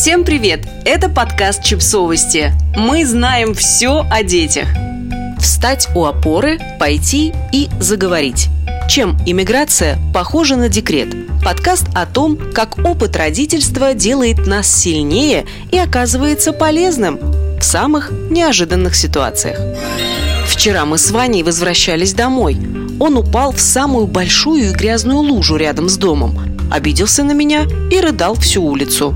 Всем привет! Это подкаст «Чипсовости». Мы знаем все о детях. Встать у опоры, пойти и заговорить. Чем иммиграция похожа на декрет? Подкаст о том, как опыт родительства делает нас сильнее и оказывается полезным в самых неожиданных ситуациях. Вчера мы с Ваней возвращались домой. Он упал в самую большую и грязную лужу рядом с домом, обиделся на меня и рыдал всю улицу.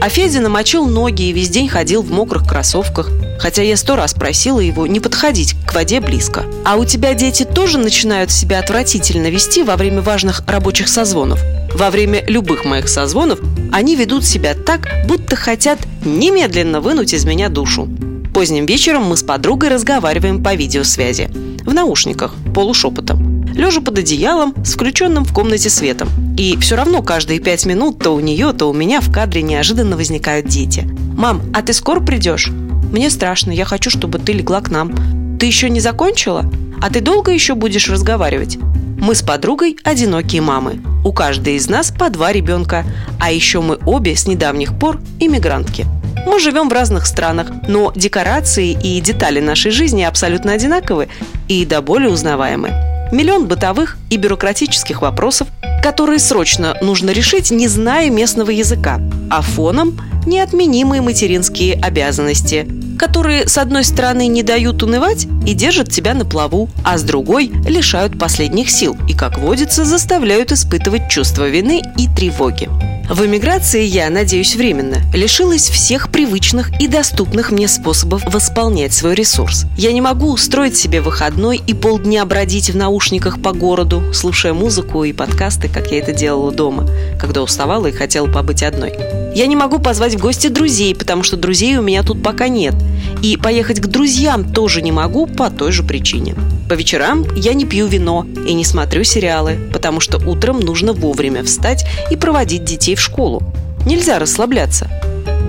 А Федя намочил ноги и весь день ходил в мокрых кроссовках, хотя я сто раз просила его не подходить к воде близко. А у тебя дети тоже начинают себя отвратительно вести во время важных рабочих созвонов? Во время любых моих созвонов они ведут себя так, будто хотят немедленно вынуть из меня душу. Поздним вечером мы с подругой разговариваем по видеосвязи. В наушниках, полушепотом лежа под одеялом с включенным в комнате светом. И все равно каждые пять минут то у нее, то у меня в кадре неожиданно возникают дети. «Мам, а ты скоро придешь?» «Мне страшно, я хочу, чтобы ты легла к нам». «Ты еще не закончила? А ты долго еще будешь разговаривать?» Мы с подругой одинокие мамы. У каждой из нас по два ребенка. А еще мы обе с недавних пор иммигрантки. Мы живем в разных странах, но декорации и детали нашей жизни абсолютно одинаковы и до боли узнаваемы. Миллион бытовых и бюрократических вопросов, которые срочно нужно решить, не зная местного языка, а фоном – неотменимые материнские обязанности, которые, с одной стороны, не дают унывать и держат тебя на плаву, а с другой – лишают последних сил и, как водится, заставляют испытывать чувство вины и тревоги. В эмиграции я, надеюсь, временно, лишилась всех привычных и доступных мне способов восполнять свой ресурс. Я не могу устроить себе выходной и полдня бродить в наушниках по городу, слушая музыку и подкасты, как я это делала дома, когда уставала и хотела побыть одной. Я не могу позвать в гости друзей, потому что друзей у меня тут пока нет. И поехать к друзьям тоже не могу по той же причине. По вечерам я не пью вино и не смотрю сериалы, потому что утром нужно вовремя встать и проводить детей в школу. Нельзя расслабляться.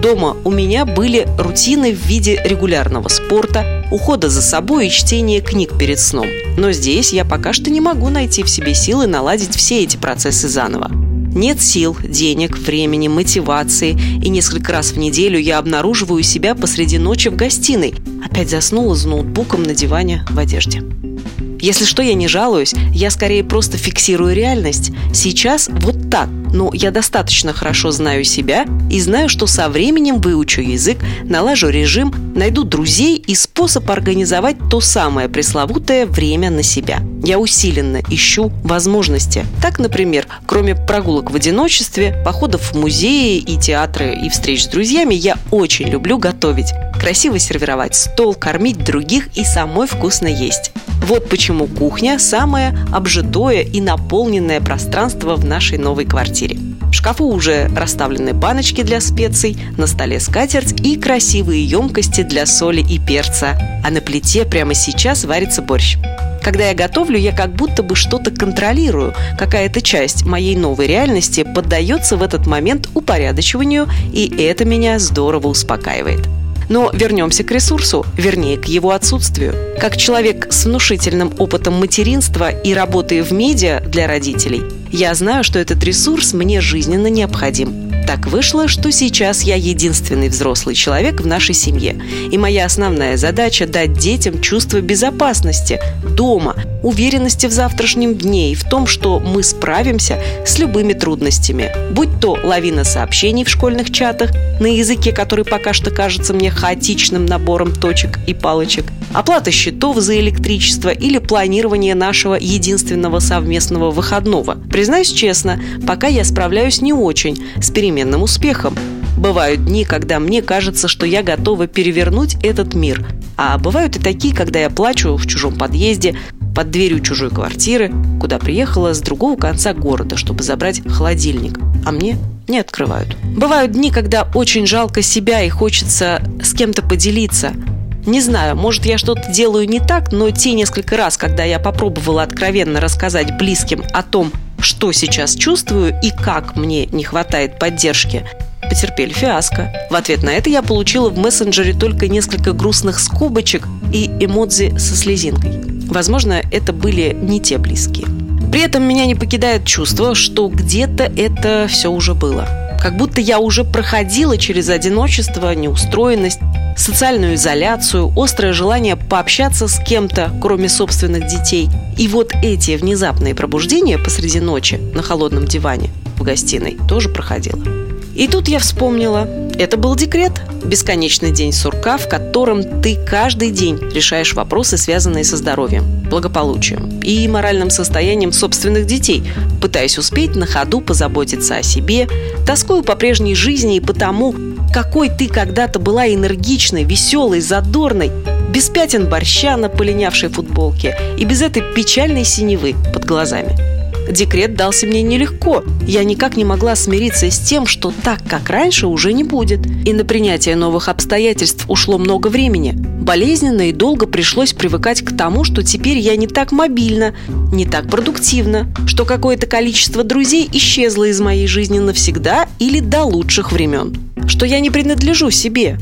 Дома у меня были рутины в виде регулярного спорта, ухода за собой и чтения книг перед сном. Но здесь я пока что не могу найти в себе силы наладить все эти процессы заново. Нет сил, денег, времени, мотивации, и несколько раз в неделю я обнаруживаю себя посреди ночи в гостиной. Опять заснула с ноутбуком на диване в одежде. Если что, я не жалуюсь, я скорее просто фиксирую реальность. Сейчас вот так, но я достаточно хорошо знаю себя и знаю, что со временем выучу язык, налажу режим, найду друзей и способ организовать то самое пресловутое время на себя. Я усиленно ищу возможности. Так, например, кроме прогулок в одиночестве, походов в музеи и театры и встреч с друзьями, я очень люблю готовить. Красиво сервировать стол, кормить других и самой вкусно есть. Вот почему кухня – самое обжитое и наполненное пространство в нашей новой квартире. В шкафу уже расставлены баночки для специй, на столе скатерть и красивые емкости для соли и перца. А на плите прямо сейчас варится борщ. Когда я готовлю, я как будто бы что-то контролирую. Какая-то часть моей новой реальности поддается в этот момент упорядочиванию, и это меня здорово успокаивает. Но вернемся к ресурсу, вернее, к его отсутствию. Как человек с внушительным опытом материнства и работы в медиа для родителей, я знаю, что этот ресурс мне жизненно необходим. Так вышло, что сейчас я единственный взрослый человек в нашей семье. И моя основная задача – дать детям чувство безопасности дома, уверенности в завтрашнем дне и в том, что мы справимся с любыми трудностями. Будь то лавина сообщений в школьных чатах на языке, который пока что кажется мне хаотичным набором точек и палочек, оплата счетов за электричество или планирование нашего единственного совместного выходного. Признаюсь честно, пока я справляюсь не очень с переменным успехом. Бывают дни, когда мне кажется, что я готова перевернуть этот мир. А бывают и такие, когда я плачу в чужом подъезде, под дверью чужой квартиры, куда приехала с другого конца города, чтобы забрать холодильник. А мне не открывают. Бывают дни, когда очень жалко себя и хочется с кем-то поделиться. Не знаю, может я что-то делаю не так, но те несколько раз, когда я попробовала откровенно рассказать близким о том, что сейчас чувствую и как мне не хватает поддержки, потерпели фиаско. В ответ на это я получила в мессенджере только несколько грустных скобочек и эмодзи со слезинкой. Возможно, это были не те близкие. При этом меня не покидает чувство, что где-то это все уже было. Как будто я уже проходила через одиночество, неустроенность, социальную изоляцию, острое желание пообщаться с кем-то, кроме собственных детей. И вот эти внезапные пробуждения посреди ночи на холодном диване в гостиной тоже проходило. И тут я вспомнила, это был декрет, бесконечный день сурка, в котором ты каждый день решаешь вопросы, связанные со здоровьем, благополучием и моральным состоянием собственных детей, пытаясь успеть на ходу позаботиться о себе, тоскую по прежней жизни и потому, какой ты когда-то была энергичной, веселой, задорной, без пятен борща на полинявшей футболке и без этой печальной синевы под глазами. Декрет дался мне нелегко. Я никак не могла смириться с тем, что так, как раньше, уже не будет. И на принятие новых обстоятельств ушло много времени. Болезненно и долго пришлось привыкать к тому, что теперь я не так мобильна, не так продуктивна, что какое-то количество друзей исчезло из моей жизни навсегда или до лучших времен, что я не принадлежу себе,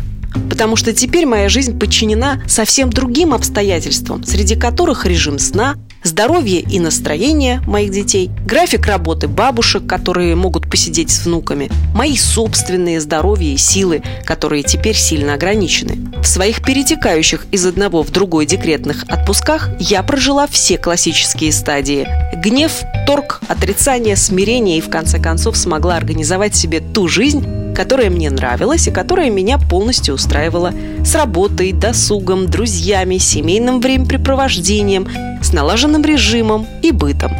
потому что теперь моя жизнь подчинена совсем другим обстоятельствам, среди которых режим сна, здоровье и настроение моих детей, график работы бабушек, которые могут посидеть с внуками, мои собственные здоровье и силы, которые теперь сильно ограничены. В своих перетекающих из одного в другой декретных отпусках я прожила все классические стадии. Гнев, торг, отрицание, смирение и в конце концов смогла организовать себе ту жизнь, которая мне нравилась и которая меня полностью устраивала. С работой, досугом, друзьями, семейным времяпрепровождением, с налаженным режимом и бытом.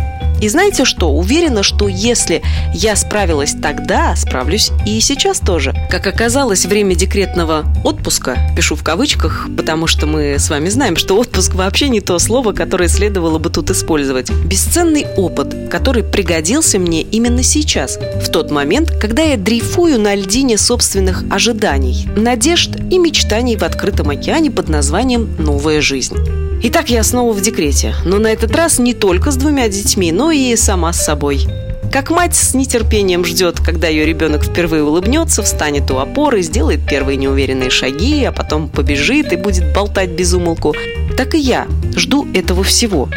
И знаете что? Уверена, что если я справилась тогда, справлюсь и сейчас тоже. Как оказалось, время декретного отпуска, пишу в кавычках, потому что мы с вами знаем, что отпуск вообще не то слово, которое следовало бы тут использовать. Бесценный опыт, который пригодился мне именно сейчас, в тот момент, когда я дрейфую на льдине собственных ожиданий, надежд и мечтаний в открытом океане под названием «Новая жизнь». Итак, я снова в декрете, но на этот раз не только с двумя детьми, но и сама с собой. Как мать с нетерпением ждет, когда ее ребенок впервые улыбнется, встанет у опоры, сделает первые неуверенные шаги, а потом побежит и будет болтать без умолку, так и я жду этого всего.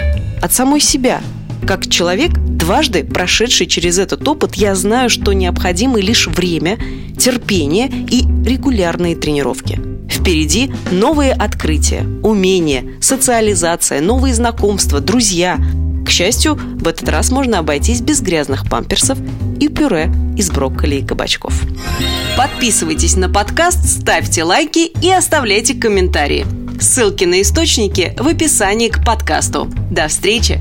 От самой себя. Как человек, дважды прошедший через этот опыт, я знаю, что необходимы лишь время, терпение и регулярные тренировки – Впереди новые открытия, умения, социализация, новые знакомства, друзья. К счастью, в этот раз можно обойтись без грязных памперсов и пюре из брокколи и кабачков. Подписывайтесь на подкаст, ставьте лайки и оставляйте комментарии. Ссылки на источники в описании к подкасту. До встречи!